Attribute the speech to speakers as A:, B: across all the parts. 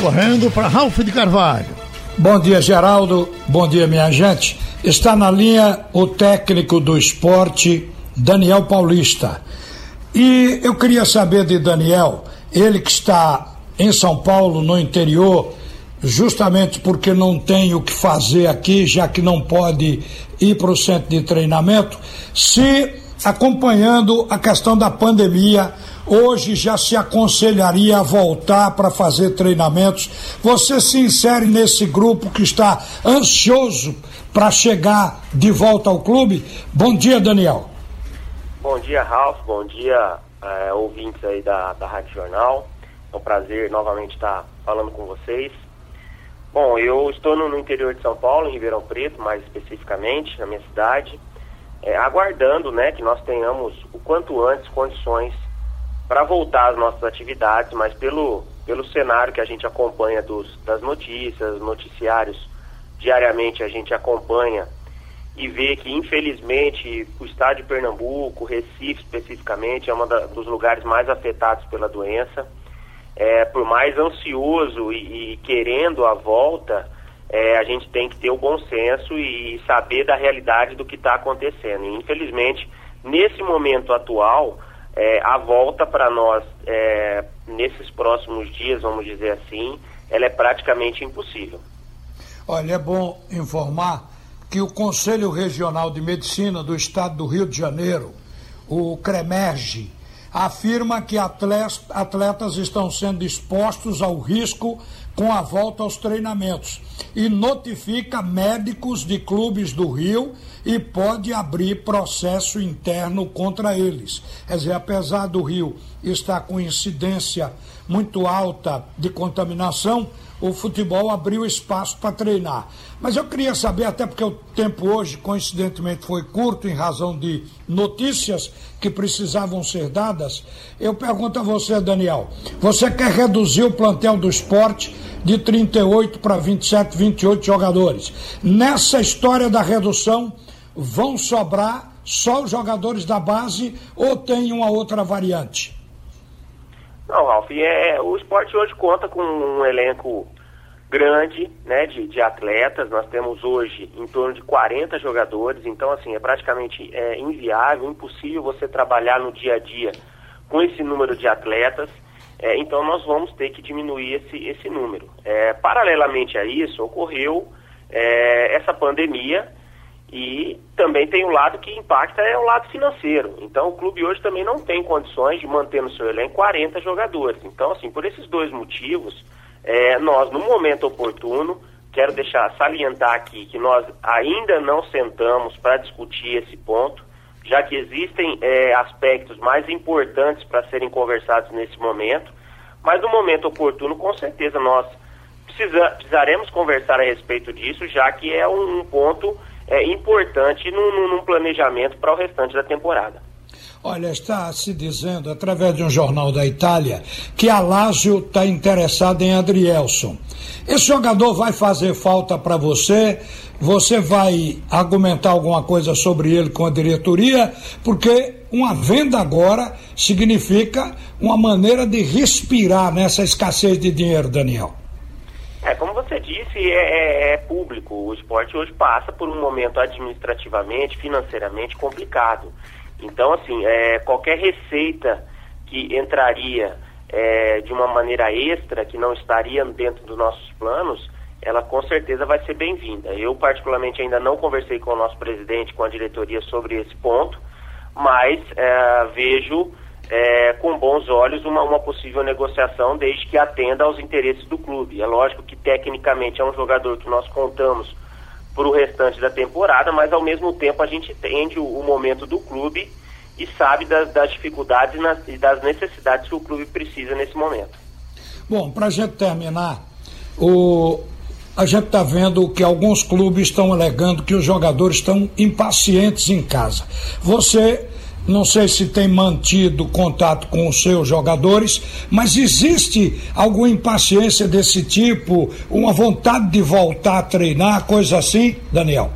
A: correndo para Ralph de Carvalho.
B: Bom dia, Geraldo. Bom dia, minha gente. Está na linha o técnico do esporte, Daniel Paulista. E eu queria saber de Daniel, ele que está em São Paulo, no interior, justamente porque não tem o que fazer aqui, já que não pode ir para o centro de treinamento, se acompanhando a questão da pandemia, hoje já se aconselharia a voltar para fazer treinamentos. Você se insere nesse grupo que está ansioso para chegar de volta ao clube? Bom dia, Daniel.
C: Bom dia, Ralf. Bom dia, é, ouvintes aí da, da Rádio Jornal. É um prazer novamente estar falando com vocês. Bom, eu estou no, no interior de São Paulo, em Ribeirão Preto, mais especificamente, na minha cidade é, aguardando né, que nós tenhamos o quanto antes condições para voltar às nossas atividades, mas pelo, pelo cenário que a gente acompanha dos, das notícias, noticiários, diariamente a gente acompanha e vê que infelizmente o estado de Pernambuco, Recife especificamente, é um dos lugares mais afetados pela doença. É, por mais ansioso e, e querendo a volta, é, a gente tem que ter o bom senso e saber da realidade do que está acontecendo. E, infelizmente, nesse momento atual, é, a volta para nós, é, nesses próximos dias, vamos dizer assim, ela é praticamente impossível.
B: Olha, é bom informar que o Conselho Regional de Medicina do Estado do Rio de Janeiro, o CREMERGE, afirma que atletas estão sendo expostos ao risco com a volta aos treinamentos e notifica médicos de clubes do Rio e pode abrir processo interno contra eles. Quer dizer, apesar do Rio estar com incidência muito alta de contaminação, o futebol abriu espaço para treinar. Mas eu queria saber, até porque o tempo hoje, coincidentemente, foi curto em razão de notícias que precisavam ser dadas. Eu pergunto a você, Daniel: você quer reduzir o plantel do esporte de 38 para 27, 28 jogadores? Nessa história da redução, vão sobrar só os jogadores da base ou tem uma outra variante?
C: Não, Ralf, é, o esporte hoje conta com um elenco grande né, de, de atletas. Nós temos hoje em torno de 40 jogadores, então assim, é praticamente é, inviável, impossível você trabalhar no dia a dia com esse número de atletas. É, então nós vamos ter que diminuir esse, esse número. É, paralelamente a isso, ocorreu é, essa pandemia e também tem o lado que impacta é o lado financeiro. Então o clube hoje também não tem condições de manter no seu elenco 40 jogadores. Então, assim, por esses dois motivos, é, nós, no momento oportuno, quero deixar salientar aqui que nós ainda não sentamos para discutir esse ponto, já que existem é, aspectos mais importantes para serem conversados nesse momento, mas no momento oportuno, com certeza, nós precisa, precisaremos conversar a respeito disso, já que é um, um ponto é, importante num, num planejamento para o restante da temporada.
B: Olha, está se dizendo, através de um jornal da Itália, que a Lazio está interessada em Adrielson. Esse jogador vai fazer falta para você? Você vai argumentar alguma coisa sobre ele com a diretoria? Porque uma venda agora significa uma maneira de respirar nessa escassez de dinheiro, Daniel.
C: É, como você disse, é, é, é, público. O esporte hoje passa por um momento administrativamente, financeiramente complicado. Então, assim, é, qualquer receita que entraria é, de uma maneira extra, que não estaria dentro dos nossos planos, ela com certeza vai ser bem-vinda. Eu, particularmente, ainda não conversei com o nosso presidente, com a diretoria sobre esse ponto, mas é, vejo é, com bons olhos uma, uma possível negociação, desde que atenda aos interesses do clube. É lógico que tecnicamente é um jogador que nós contamos para o restante da temporada, mas ao mesmo tempo a gente entende o, o momento do clube e sabe das, das dificuldades e das necessidades que o clube precisa nesse momento.
B: Bom, para a gente terminar, o, a gente está vendo que alguns clubes estão alegando que os jogadores estão impacientes em casa. Você não sei se tem mantido contato com os seus jogadores, mas existe alguma impaciência desse tipo, uma vontade de voltar a treinar, coisa assim, Daniel?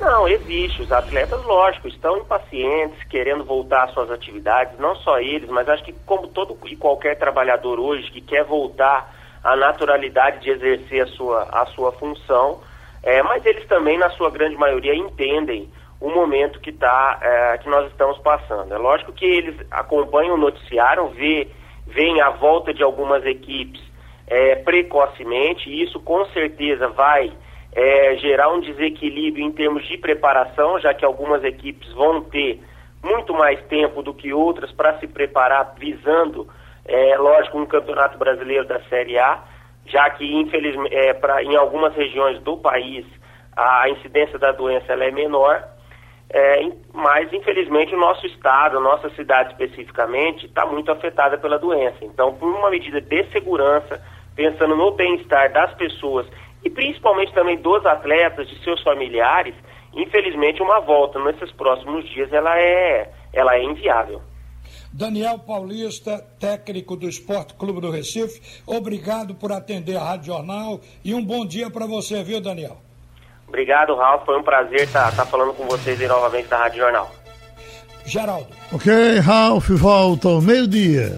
C: Não, existe. Os atletas, lógico, estão impacientes, querendo voltar às suas atividades, não só eles, mas acho que como todo e qualquer trabalhador hoje que quer voltar a naturalidade de exercer a sua, a sua função, é, mas eles também, na sua grande maioria, entendem o momento que, tá, é, que nós estamos passando. É lógico que eles acompanham o noticiário, vê, veem a volta de algumas equipes é, precocemente, e isso com certeza vai é, gerar um desequilíbrio em termos de preparação, já que algumas equipes vão ter muito mais tempo do que outras para se preparar, visando, é, lógico, um campeonato brasileiro da Série A, já que, infelizmente, é, pra, em algumas regiões do país a incidência da doença é menor, é, mas infelizmente o nosso estado, a nossa cidade especificamente, está muito afetada pela doença. Então, por uma medida de segurança, pensando no bem-estar das pessoas e principalmente também dos atletas, de seus familiares, infelizmente uma volta nesses próximos dias ela é, ela é inviável.
B: Daniel Paulista, técnico do Esporte Clube do Recife, obrigado por atender a Rádio Jornal e um bom dia para você, viu, Daniel?
C: Obrigado, Ralf. Foi um prazer estar tá, tá falando com vocês aí novamente da Rádio Jornal.
B: Geraldo.
A: Ok, Ralf, volta ao meio-dia.